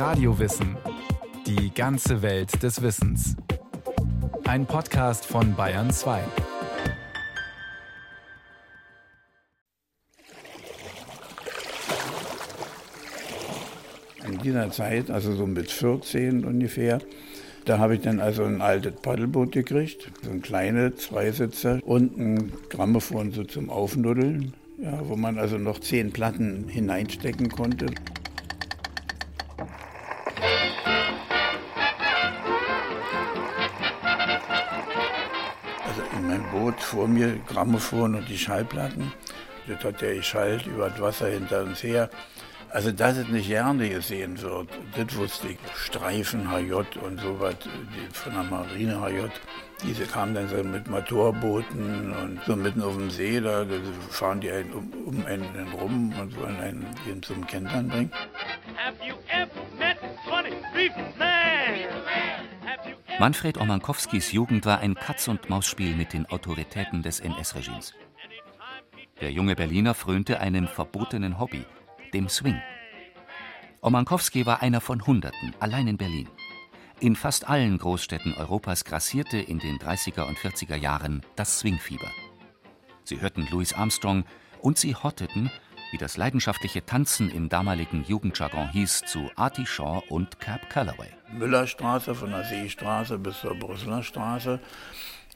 Radiowissen. Die ganze Welt des Wissens. Ein Podcast von Bayern 2. In dieser Zeit, also so mit 14 ungefähr, da habe ich dann also ein altes Paddelboot gekriegt, so ein kleines Zweisitzer und ein Grammophon so zum Aufnuddeln, ja, wo man also noch zehn Platten hineinstecken konnte. Vor mir Grammophon und die Schallplatten. Das hat der geschallt über das Wasser hinter uns her. Also, dass es nicht gerne gesehen wird, das wusste ich. Streifen HJ und sowas, von der Marine HJ, diese kamen dann so mit Motorbooten und so mitten auf dem See, da fahren die einen um, um einen rum und wollen einen, einen zum Kentern bringen. Manfred Omankowskis Jugend war ein Katz-und-Maus-Spiel mit den Autoritäten des NS-Regimes. Der junge Berliner frönte einem verbotenen Hobby – dem Swing. Omankowski war einer von Hunderten, allein in Berlin. In fast allen Großstädten Europas grassierte in den 30er und 40er Jahren das Swingfieber. Sie hörten Louis Armstrong und sie hotteten, wie das leidenschaftliche Tanzen im damaligen Jugendjargon hieß, zu Artie Shaw und Cap Calloway. Müllerstraße von der Seestraße bis zur Brüsseler Straße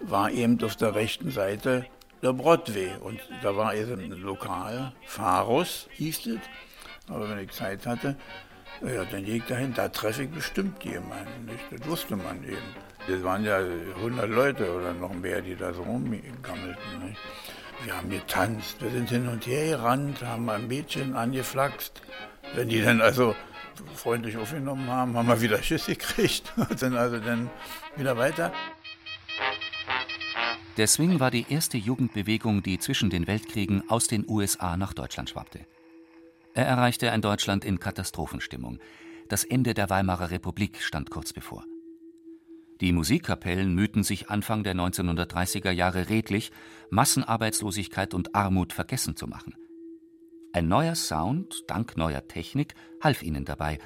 war eben auf der rechten Seite der Broadway. Und da war eben ein Lokal, Pharus hieß es. Aber wenn ich Zeit hatte, ja, dann gehe ich dahin, da treffe ich bestimmt jemanden. Nicht? Das wusste man eben. Das waren ja 100 Leute oder noch mehr, die da so rumgammelten. Nicht? Wir haben getanzt, wir sind hin und her gerannt, haben ein Mädchen angeflaxt. Wenn die dann also freundlich aufgenommen haben, haben wir wieder Schiss gekriegt und sind also dann wieder weiter. Der Swing war die erste Jugendbewegung, die zwischen den Weltkriegen aus den USA nach Deutschland schwappte. Er erreichte ein Deutschland in Katastrophenstimmung. Das Ende der Weimarer Republik stand kurz bevor. Die Musikkapellen mühten sich Anfang der 1930er Jahre redlich, Massenarbeitslosigkeit und Armut vergessen zu machen. Ein neuer Sound, dank neuer Technik, half ihnen dabei,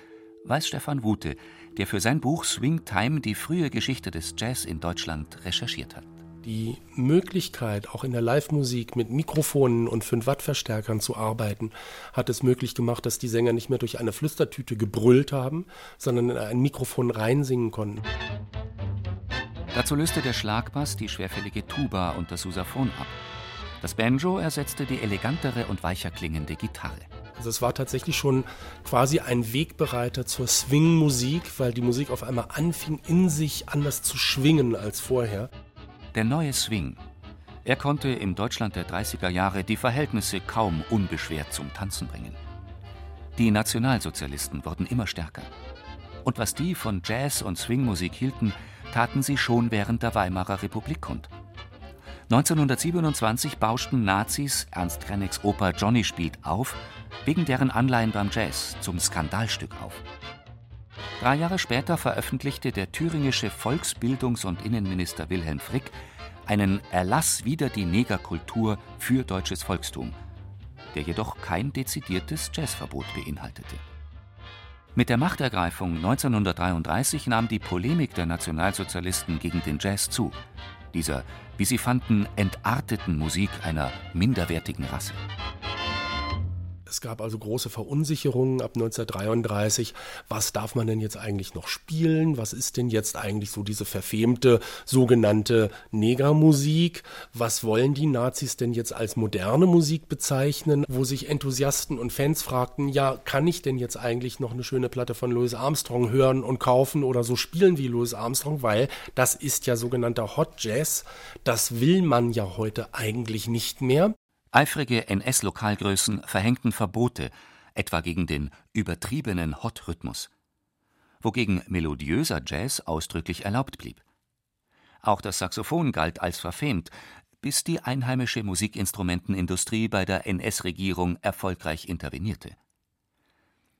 weiß Stefan Wute, der für sein Buch Swing Time die frühe Geschichte des Jazz in Deutschland recherchiert hat die Möglichkeit, auch in der Live-Musik mit Mikrofonen und 5-Watt-Verstärkern zu arbeiten, hat es möglich gemacht, dass die Sänger nicht mehr durch eine Flüstertüte gebrüllt haben, sondern in ein Mikrofon reinsingen konnten. Dazu löste der Schlagbass die schwerfällige Tuba und das Sousaphon ab. Das Banjo ersetzte die elegantere und weicher klingende Gitarre. Also es war tatsächlich schon quasi ein Wegbereiter zur Swing-Musik, weil die Musik auf einmal anfing, in sich anders zu schwingen als vorher. Der neue Swing. Er konnte im Deutschland der 30er Jahre die Verhältnisse kaum unbeschwert zum Tanzen bringen. Die Nationalsozialisten wurden immer stärker. Und was die von Jazz und Swingmusik hielten, taten sie schon während der Weimarer Republik kund. 1927 bauschten Nazis Ernst Krennicks Oper Johnny spielt auf, wegen deren Anleihen beim Jazz zum Skandalstück auf. Drei Jahre später veröffentlichte der thüringische Volksbildungs- und Innenminister Wilhelm Frick einen Erlass wider die Negerkultur für deutsches Volkstum, der jedoch kein dezidiertes Jazzverbot beinhaltete. Mit der Machtergreifung 1933 nahm die Polemik der Nationalsozialisten gegen den Jazz zu, dieser, wie sie fanden, entarteten Musik einer minderwertigen Rasse. Es gab also große Verunsicherungen ab 1933. Was darf man denn jetzt eigentlich noch spielen? Was ist denn jetzt eigentlich so diese verfemte sogenannte Negermusik? Was wollen die Nazis denn jetzt als moderne Musik bezeichnen? Wo sich Enthusiasten und Fans fragten, ja, kann ich denn jetzt eigentlich noch eine schöne Platte von Louis Armstrong hören und kaufen oder so spielen wie Louis Armstrong? Weil das ist ja sogenannter Hot Jazz. Das will man ja heute eigentlich nicht mehr. Eifrige NS-Lokalgrößen verhängten Verbote, etwa gegen den übertriebenen Hot-Rhythmus, wogegen melodiöser Jazz ausdrücklich erlaubt blieb. Auch das Saxophon galt als verfemt, bis die einheimische Musikinstrumentenindustrie bei der NS-Regierung erfolgreich intervenierte.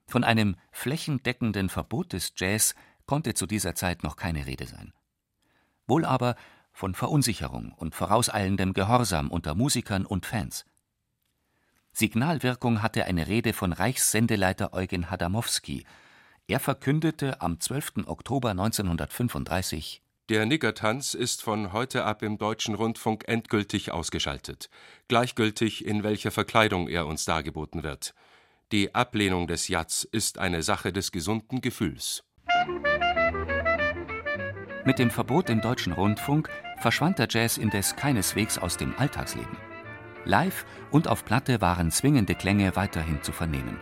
Von einem flächendeckenden Verbot des Jazz konnte zu dieser Zeit noch keine Rede sein. Wohl aber von Verunsicherung und vorauseilendem Gehorsam unter Musikern und Fans. Signalwirkung hatte eine Rede von Reichssendeleiter Eugen Hadamowski. Er verkündete am 12. Oktober 1935 Der Niggertanz ist von heute ab im Deutschen Rundfunk endgültig ausgeschaltet, gleichgültig in welcher Verkleidung er uns dargeboten wird. Die Ablehnung des Jatz ist eine Sache des gesunden Gefühls. Mit dem Verbot im Deutschen Rundfunk verschwand der Jazz indes keineswegs aus dem Alltagsleben. Live und auf Platte waren zwingende Klänge weiterhin zu vernehmen.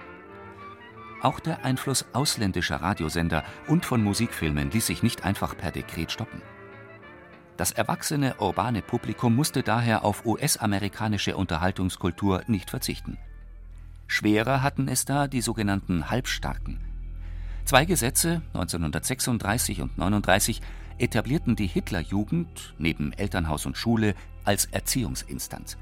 Auch der Einfluss ausländischer Radiosender und von Musikfilmen ließ sich nicht einfach per Dekret stoppen. Das erwachsene urbane Publikum musste daher auf US-amerikanische Unterhaltungskultur nicht verzichten. Schwerer hatten es da die sogenannten Halbstarken. Zwei Gesetze, 1936 und 39, etablierten die Hitlerjugend neben Elternhaus und Schule als Erziehungsinstanz.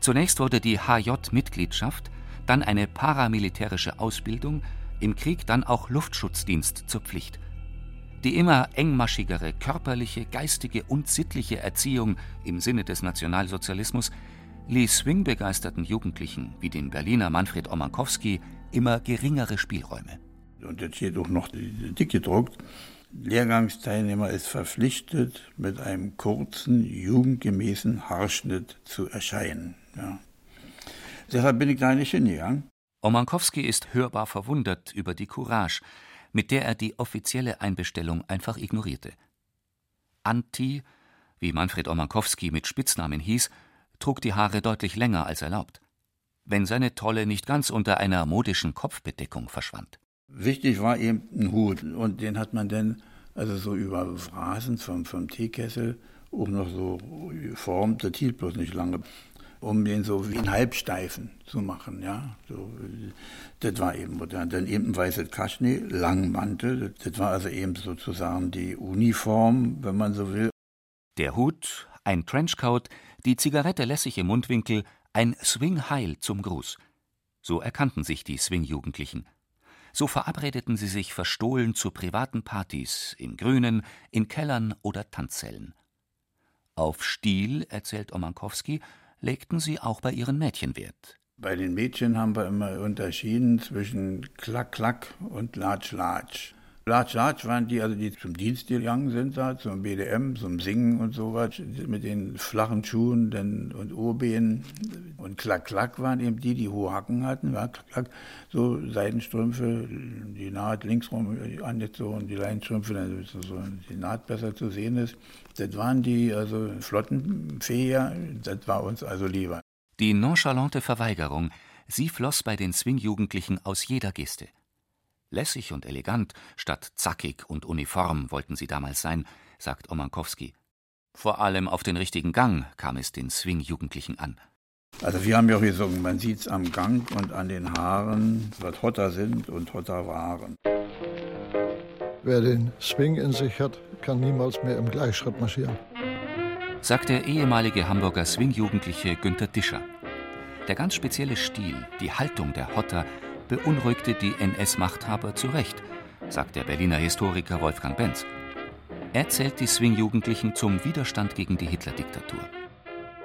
Zunächst wurde die HJ-Mitgliedschaft, dann eine paramilitärische Ausbildung, im Krieg dann auch Luftschutzdienst zur Pflicht. Die immer engmaschigere körperliche, geistige und sittliche Erziehung im Sinne des Nationalsozialismus ließ swingbegeisterten Jugendlichen wie dem Berliner Manfred Omankowski immer geringere Spielräume. Und jetzt steht auch noch dick gedruckt, Lehrgangsteilnehmer ist verpflichtet, mit einem kurzen, jugendgemäßen Haarschnitt zu erscheinen. Ja. Deshalb bin ich da nicht hingegangen. Omankowski ist hörbar verwundert über die Courage, mit der er die offizielle Einbestellung einfach ignorierte. Anti, wie Manfred Omankowski mit Spitznamen hieß, trug die Haare deutlich länger als erlaubt, wenn seine Tolle nicht ganz unter einer modischen Kopfbedeckung verschwand. Wichtig war eben ein Hut und den hat man dann also so über Phrasen vom, vom Teekessel auch noch so geformt, das hielt bloß nicht lange, um den so wie einen Halbsteifen zu machen, ja. So, das war eben modern. Dann eben ein weißes Kaschne, Langmantel, das war also eben sozusagen die Uniform, wenn man so will. Der Hut, ein Trenchcoat, die Zigarette lässig im Mundwinkel, ein Swing Heil zum Gruß. So erkannten sich die Swing-Jugendlichen. So verabredeten sie sich verstohlen zu privaten Partys, im Grünen, in Kellern oder Tanzsälen. Auf Stil, erzählt Omankowski, legten sie auch bei ihren Mädchen Wert. Bei den Mädchen haben wir immer unterschieden zwischen Klack, Klack und Latsch, Latsch, Latsch waren die, also die zum Dienst gegangen sind, da, zum BDM, zum Singen und sowas, mit den flachen Schuhen denn, und Urbehen. Und Klack, Klack waren eben die, die hohe Hacken hatten, ja, Klack, Klack, so Seidenstrümpfe, die Naht linksrum angezogen, die Leinstrümpfe, damit so die Naht besser zu sehen ist. Das waren die, also Flottenfeher, das war uns also lieber. Die nonchalante Verweigerung, sie floss bei den Swing-Jugendlichen aus jeder Geste. Lässig und elegant, statt zackig und uniform wollten sie damals sein, sagt Omankowski. Vor allem auf den richtigen Gang kam es den Swing-Jugendlichen an. Also wir haben ja auch gesungen, man sieht's am Gang und an den Haaren, was Hotter sind und Hotter waren. Wer den Swing in sich hat, kann niemals mehr im Gleichschritt marschieren. Sagt der ehemalige Hamburger Swing-Jugendliche Günter Discher. Der ganz spezielle Stil, die Haltung der Hotter beunruhigte die NS-Machthaber zu Recht, sagt der Berliner Historiker Wolfgang Benz. Er zählt die Swing-Jugendlichen zum Widerstand gegen die Hitler-Diktatur.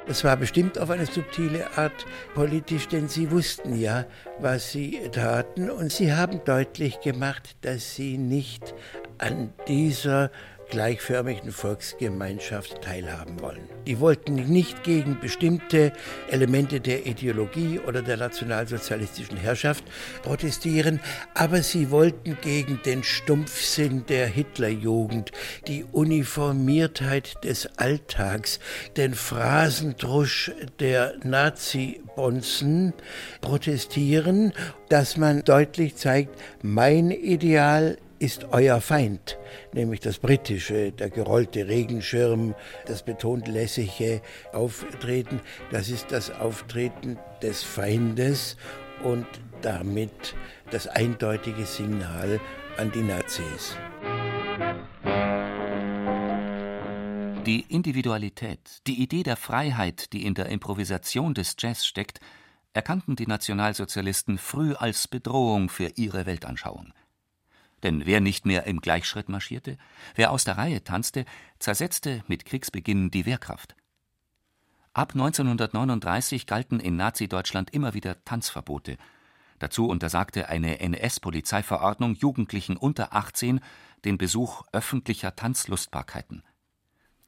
Es war bestimmt auf eine subtile Art politisch, denn sie wussten ja, was sie taten und sie haben deutlich gemacht, dass sie nicht an dieser gleichförmigen Volksgemeinschaft teilhaben wollen. Die wollten nicht gegen bestimmte Elemente der Ideologie oder der nationalsozialistischen Herrschaft protestieren, aber sie wollten gegen den Stumpfsinn der Hitlerjugend, die Uniformiertheit des Alltags, den Phrasendrusch der Nazi-Bonzen protestieren, dass man deutlich zeigt, mein Ideal ist euer Feind, nämlich das britische, der gerollte Regenschirm, das betont lässige Auftreten, das ist das Auftreten des Feindes und damit das eindeutige Signal an die Nazis. Die Individualität, die Idee der Freiheit, die in der Improvisation des Jazz steckt, erkannten die Nationalsozialisten früh als Bedrohung für ihre Weltanschauung. Denn wer nicht mehr im Gleichschritt marschierte, wer aus der Reihe tanzte, zersetzte mit Kriegsbeginn die Wehrkraft. Ab 1939 galten in Nazi-Deutschland immer wieder Tanzverbote. Dazu untersagte eine NS-Polizeiverordnung Jugendlichen unter 18 den Besuch öffentlicher Tanzlustbarkeiten.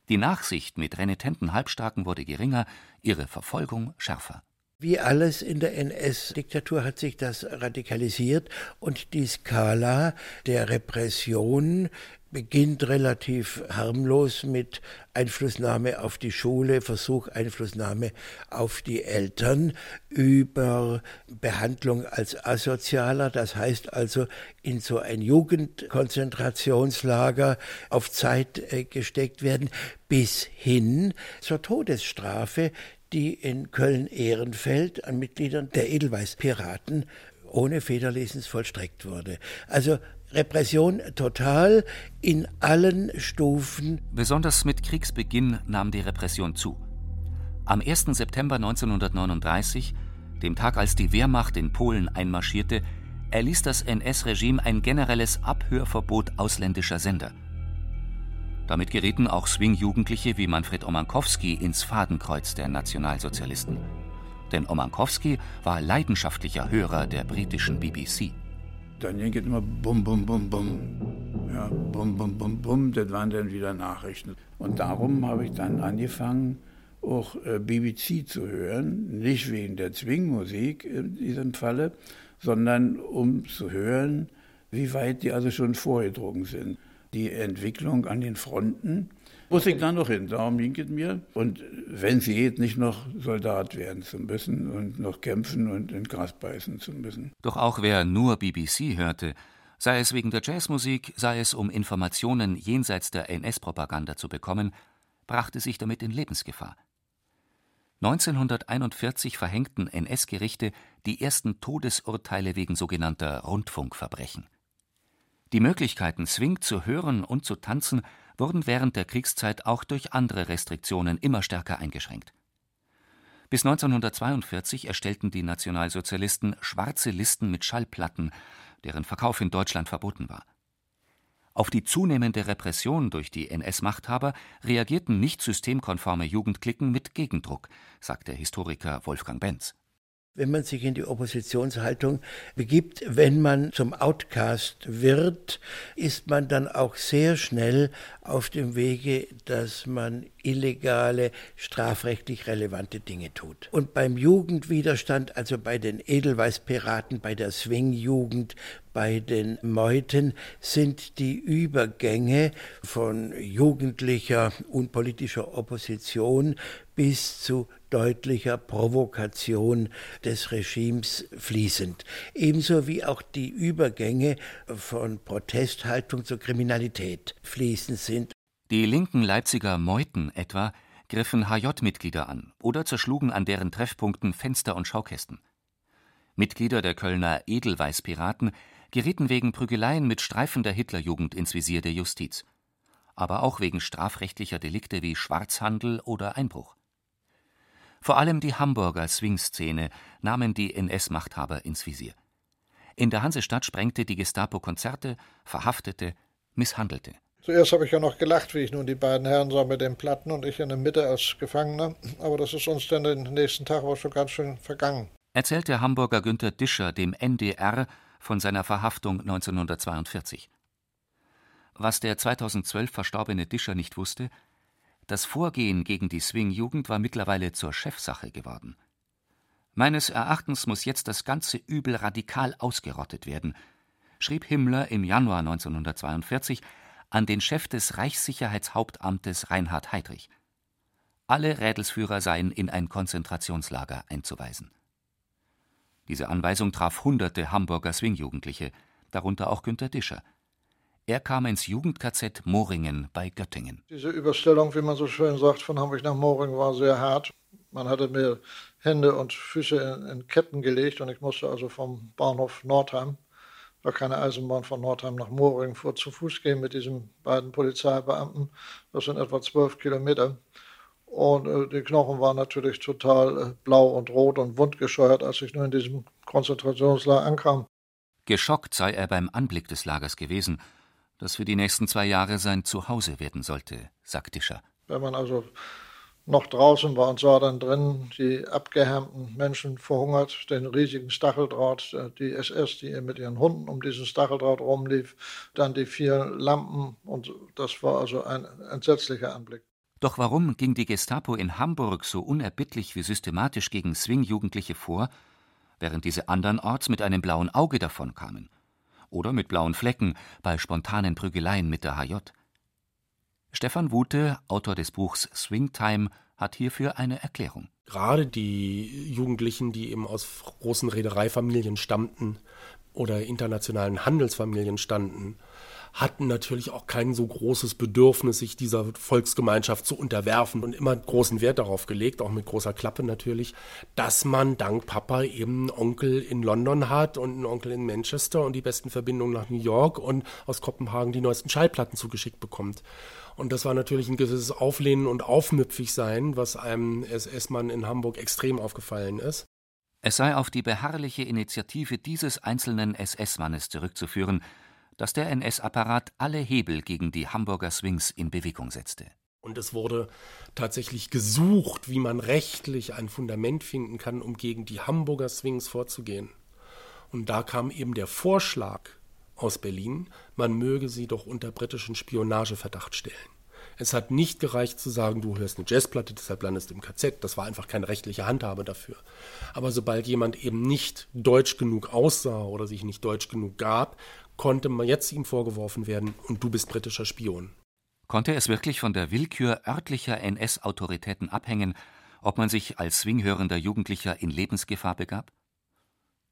Die Nachsicht mit renitenten Halbstarken wurde geringer, ihre Verfolgung schärfer. Wie alles in der NS-Diktatur hat sich das radikalisiert und die Skala der Repression beginnt relativ harmlos mit Einflussnahme auf die Schule, Versuch Einflussnahme auf die Eltern über Behandlung als Asozialer, das heißt also in so ein Jugendkonzentrationslager auf Zeit äh, gesteckt werden, bis hin zur Todesstrafe, die in Köln-Ehrenfeld an Mitgliedern der Edelweiß-Piraten ohne Federlesens vollstreckt wurde. Also Repression total in allen Stufen. Besonders mit Kriegsbeginn nahm die Repression zu. Am 1. September 1939, dem Tag, als die Wehrmacht in Polen einmarschierte, erließ das NS-Regime ein generelles Abhörverbot ausländischer Sender. Damit gerieten auch Swing-Jugendliche wie Manfred Omankowski ins Fadenkreuz der Nationalsozialisten. Denn Omankowski war leidenschaftlicher Hörer der britischen BBC. Dann ging es immer bum, bum, bum, bum. Ja, bum, bum, bum, bum. Das waren dann wieder Nachrichten. Und darum habe ich dann angefangen, auch äh, BBC zu hören. Nicht wegen der Zwingmusik in diesem Falle, sondern um zu hören, wie weit die also schon vorgedrungen sind. Die Entwicklung an den Fronten muss ich dann noch hin, darum ging es mir. Und wenn es geht, nicht noch Soldat werden zu müssen und noch kämpfen und in Gras beißen zu müssen. Doch auch wer nur BBC hörte, sei es wegen der Jazzmusik, sei es um Informationen jenseits der NS-Propaganda zu bekommen, brachte sich damit in Lebensgefahr. 1941 verhängten NS-Gerichte die ersten Todesurteile wegen sogenannter Rundfunkverbrechen. Die Möglichkeiten, Swing zu hören und zu tanzen, wurden während der Kriegszeit auch durch andere Restriktionen immer stärker eingeschränkt. Bis 1942 erstellten die Nationalsozialisten schwarze Listen mit Schallplatten, deren Verkauf in Deutschland verboten war. Auf die zunehmende Repression durch die NS-Machthaber reagierten nicht systemkonforme Jugendklicken mit Gegendruck, sagt der Historiker Wolfgang Benz wenn man sich in die Oppositionshaltung begibt. Wenn man zum Outcast wird, ist man dann auch sehr schnell auf dem Wege, dass man illegale, strafrechtlich relevante Dinge tut. Und beim Jugendwiderstand, also bei den Edelweißpiraten, bei der Swing-Jugend, bei den Meuten sind die Übergänge von jugendlicher unpolitischer Opposition bis zu deutlicher Provokation des Regimes fließend. Ebenso wie auch die Übergänge von Protesthaltung zur Kriminalität fließend sind. Die linken Leipziger Meuten etwa griffen HJ-Mitglieder an oder zerschlugen an deren Treffpunkten Fenster und Schaukästen. Mitglieder der Kölner Edelweißpiraten gerieten wegen Prügeleien mit Streifen der Hitlerjugend ins Visier der Justiz, aber auch wegen strafrechtlicher Delikte wie Schwarzhandel oder Einbruch. Vor allem die Hamburger Swing-Szene nahmen die NS-Machthaber ins Visier. In der Hansestadt sprengte die Gestapo Konzerte, verhaftete, misshandelte. Zuerst habe ich ja noch gelacht, wie ich nun die beiden Herren sah mit den Platten und ich in der Mitte als Gefangener. Aber das ist uns dann den nächsten Tag auch schon ganz schön vergangen. Erzählt der Hamburger Günter Discher dem NDR von seiner Verhaftung 1942. Was der 2012 verstorbene Discher nicht wusste, das Vorgehen gegen die Swing-Jugend war mittlerweile zur Chefsache geworden. Meines Erachtens muss jetzt das ganze Übel radikal ausgerottet werden, schrieb Himmler im Januar 1942 an den Chef des Reichssicherheitshauptamtes Reinhard Heydrich. Alle Rädelsführer seien in ein Konzentrationslager einzuweisen. Diese Anweisung traf hunderte Hamburger Swing-Jugendliche, darunter auch Günter Discher. Er kam ins Jugend-KZ Moringen bei Göttingen. Diese Überstellung, wie man so schön sagt, von Hamburg nach Moringen war sehr hart. Man hatte mir Hände und Füße in, in Ketten gelegt und ich musste also vom Bahnhof Nordheim war keine Eisenbahn von Nordheim nach Moring, fuhr zu Fuß gehen mit diesen beiden Polizeibeamten. Das sind etwa zwölf Kilometer. Und äh, die Knochen waren natürlich total äh, blau und rot und wundgescheuert, als ich nur in diesem Konzentrationslager ankam. Geschockt sei er beim Anblick des Lagers gewesen, das für die nächsten zwei Jahre sein Zuhause werden sollte, sagt Discher. Wenn man also noch draußen war und sah dann drin die abgehärmten Menschen verhungert, den riesigen Stacheldraht, äh, die SS, die mit ihren Hunden um diesen Stacheldraht rumlief, dann die vier Lampen und das war also ein entsetzlicher Anblick. Doch warum ging die Gestapo in Hamburg so unerbittlich wie systematisch gegen Swing-Jugendliche vor, während diese andernorts mit einem blauen Auge davonkamen? Oder mit blauen Flecken bei spontanen Prügeleien mit der HJ? Stefan Wute, Autor des Buchs Swingtime, hat hierfür eine Erklärung. Gerade die Jugendlichen, die eben aus großen Reedereifamilien stammten oder internationalen Handelsfamilien standen, hatten natürlich auch kein so großes Bedürfnis, sich dieser Volksgemeinschaft zu unterwerfen und immer großen Wert darauf gelegt, auch mit großer Klappe natürlich, dass man dank Papa eben einen Onkel in London hat und einen Onkel in Manchester und die besten Verbindungen nach New York und aus Kopenhagen die neuesten Schallplatten zugeschickt bekommt. Und das war natürlich ein gewisses Auflehnen und Aufmüpfigsein, was einem SS-Mann in Hamburg extrem aufgefallen ist. Es sei auf die beharrliche Initiative dieses einzelnen SS-Mannes zurückzuführen, dass der NS-Apparat alle Hebel gegen die Hamburger Swings in Bewegung setzte. Und es wurde tatsächlich gesucht, wie man rechtlich ein Fundament finden kann, um gegen die Hamburger Swings vorzugehen. Und da kam eben der Vorschlag aus Berlin, man möge sie doch unter britischen Spionageverdacht stellen. Es hat nicht gereicht zu sagen, du hörst eine Jazzplatte, deshalb landest du im KZ. Das war einfach keine rechtliche Handhabe dafür. Aber sobald jemand eben nicht deutsch genug aussah oder sich nicht deutsch genug gab, konnte man jetzt ihm vorgeworfen werden, und du bist britischer Spion. Konnte es wirklich von der Willkür örtlicher NS-Autoritäten abhängen, ob man sich als swinghörender Jugendlicher in Lebensgefahr begab?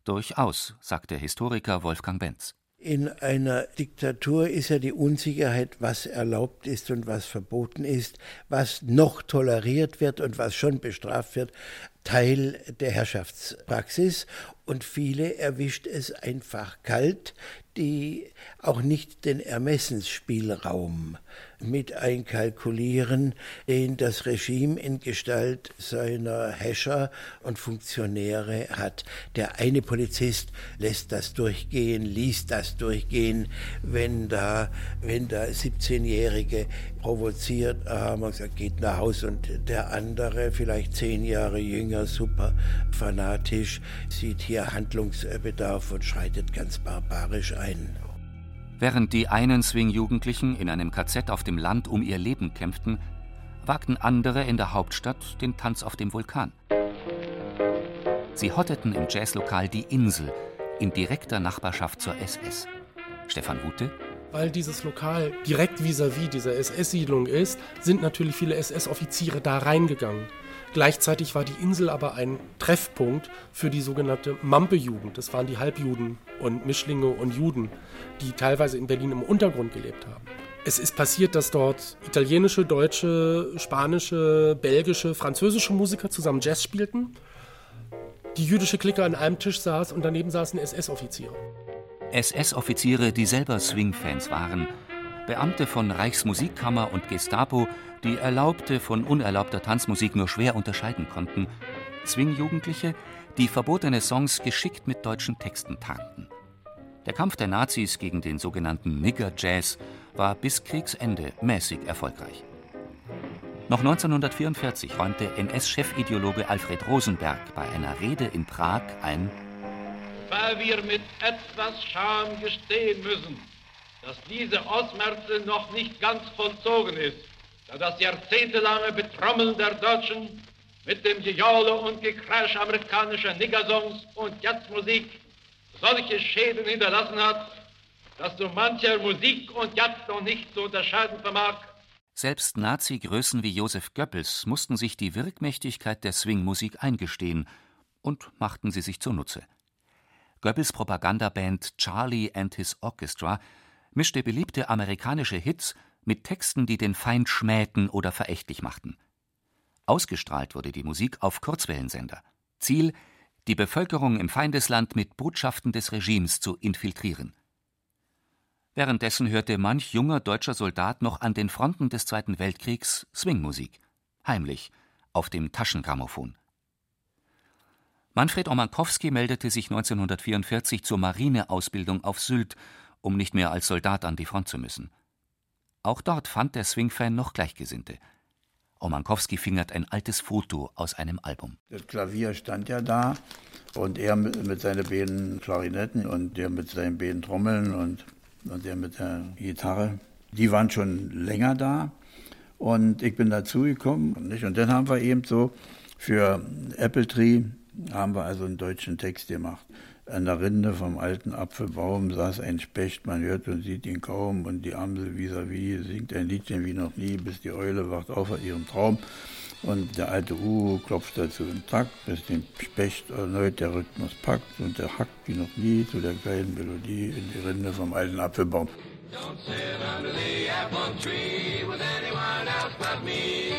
Durchaus, sagt der Historiker Wolfgang Benz. In einer Diktatur ist ja die Unsicherheit, was erlaubt ist und was verboten ist, was noch toleriert wird und was schon bestraft wird, Teil der Herrschaftspraxis. Und viele erwischt es einfach kalt, die auch nicht den Ermessensspielraum mit einkalkulieren, den das Regime in Gestalt seiner Häscher und Funktionäre hat. Der eine Polizist lässt das durchgehen, liest das durchgehen, wenn da, wenn da 17-Jährige provoziert haben und gesagt, geht nach Hause und der andere, vielleicht zehn Jahre jünger, super fanatisch, sieht hier Handlungsbedarf und schreitet ganz barbarisch ein. Während die einen Swing-Jugendlichen in einem KZ auf dem Land um ihr Leben kämpften, wagten andere in der Hauptstadt den Tanz auf dem Vulkan. Sie hotteten im Jazzlokal Die Insel in direkter Nachbarschaft zur SS. Stefan Wute weil dieses Lokal direkt vis-à-vis -vis dieser SS-Siedlung ist, sind natürlich viele SS-Offiziere da reingegangen. Gleichzeitig war die Insel aber ein Treffpunkt für die sogenannte Mampe-Jugend. Das waren die Halbjuden und Mischlinge und Juden, die teilweise in Berlin im Untergrund gelebt haben. Es ist passiert, dass dort italienische, deutsche, spanische, belgische, französische Musiker zusammen Jazz spielten. Die jüdische Clique an einem Tisch saß und daneben saßen SS-Offiziere. SS-Offiziere, die selber Swing-Fans waren, Beamte von Reichsmusikkammer und Gestapo, die erlaubte von unerlaubter Tanzmusik nur schwer unterscheiden konnten, Swing-Jugendliche, die verbotene Songs geschickt mit deutschen Texten tarnten. Der Kampf der Nazis gegen den sogenannten Nigger-Jazz war bis Kriegsende mäßig erfolgreich. Noch 1944 räumte NS-Chefideologe Alfred Rosenberg bei einer Rede in Prag ein, weil wir mit etwas Scham gestehen müssen, dass diese Ausmerze noch nicht ganz vollzogen ist, da das jahrzehntelange Betrommeln der Deutschen mit dem Gejaule und Gekreisch amerikanischer Niggersongs und Jazzmusik solche Schäden hinterlassen hat, dass so mancher Musik und Jazz noch nicht zu unterscheiden vermag. Selbst Nazi-Größen wie Josef Goebbels mussten sich die Wirkmächtigkeit der Swingmusik eingestehen und machten sie sich zunutze. Goebbels Propagandaband Charlie and His Orchestra mischte beliebte amerikanische Hits mit Texten, die den Feind schmähten oder verächtlich machten. Ausgestrahlt wurde die Musik auf Kurzwellensender. Ziel, die Bevölkerung im Feindesland mit Botschaften des Regimes zu infiltrieren. Währenddessen hörte manch junger deutscher Soldat noch an den Fronten des Zweiten Weltkriegs Swingmusik, heimlich, auf dem Taschengrammophon. Manfred Omankowski meldete sich 1944 zur Marineausbildung auf Sylt, um nicht mehr als Soldat an die Front zu müssen. Auch dort fand der Swing-Fan noch Gleichgesinnte. Omankowski fingert ein altes Foto aus einem Album. Das Klavier stand ja da und er mit, mit seinen beiden Klarinetten und der mit seinen beiden Trommeln und, und der mit der Gitarre. Die waren schon länger da und ich bin dazugekommen. Nicht? Und dann haben wir eben so für Apple Tree haben wir also einen deutschen Text gemacht. An der Rinde vom alten Apfelbaum saß ein Specht, man hört und sieht ihn kaum, und die Amsel vis-à-vis -vis singt ein Liedchen wie noch nie, bis die Eule wacht auf aus ihrem Traum. Und der alte Uhu klopft dazu im Takt, bis den Specht erneut der Rhythmus packt und er hackt wie noch nie zu der kleinen Melodie in die Rinde vom alten Apfelbaum. Don't sit under the apple tree with anyone else but me.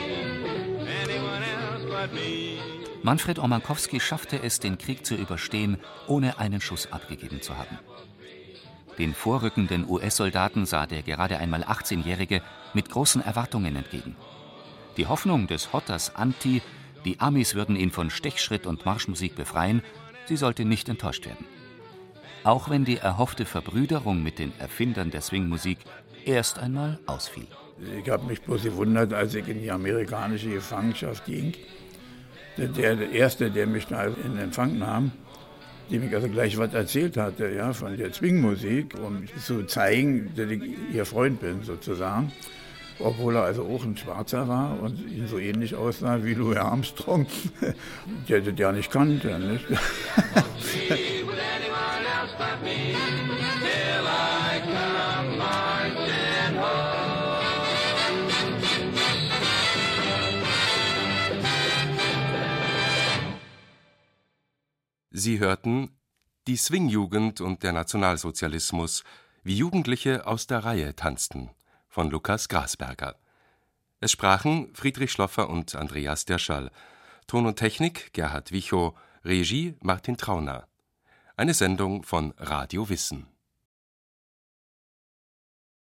Anyone else but me. Manfred Omankowski schaffte es, den Krieg zu überstehen, ohne einen Schuss abgegeben zu haben. Den vorrückenden US-Soldaten sah der gerade einmal 18-Jährige mit großen Erwartungen entgegen. Die Hoffnung des Hotters Anti, die Amis würden ihn von Stechschritt und Marschmusik befreien, sie sollte nicht enttäuscht werden. Auch wenn die erhoffte Verbrüderung mit den Erfindern der Swingmusik erst einmal ausfiel. Ich habe mich bloß gewundert, als ich in die amerikanische Gefangenschaft ging der Erste, der mich da in Empfang nahm, dem ich also gleich was erzählt hatte, ja, von der Zwingmusik, um zu zeigen, dass ich ihr Freund bin, sozusagen. Obwohl er also auch ein Schwarzer war und ihn so ähnlich aussah wie Louis Armstrong, der das ja nicht kannte. Nicht? Sie hörten Die Swingjugend und der Nationalsozialismus, wie Jugendliche aus der Reihe tanzten von Lukas Grasberger. Es sprachen Friedrich Schloffer und Andreas Derschall. Ton und Technik Gerhard Wichow, Regie Martin Trauner. Eine Sendung von Radio Wissen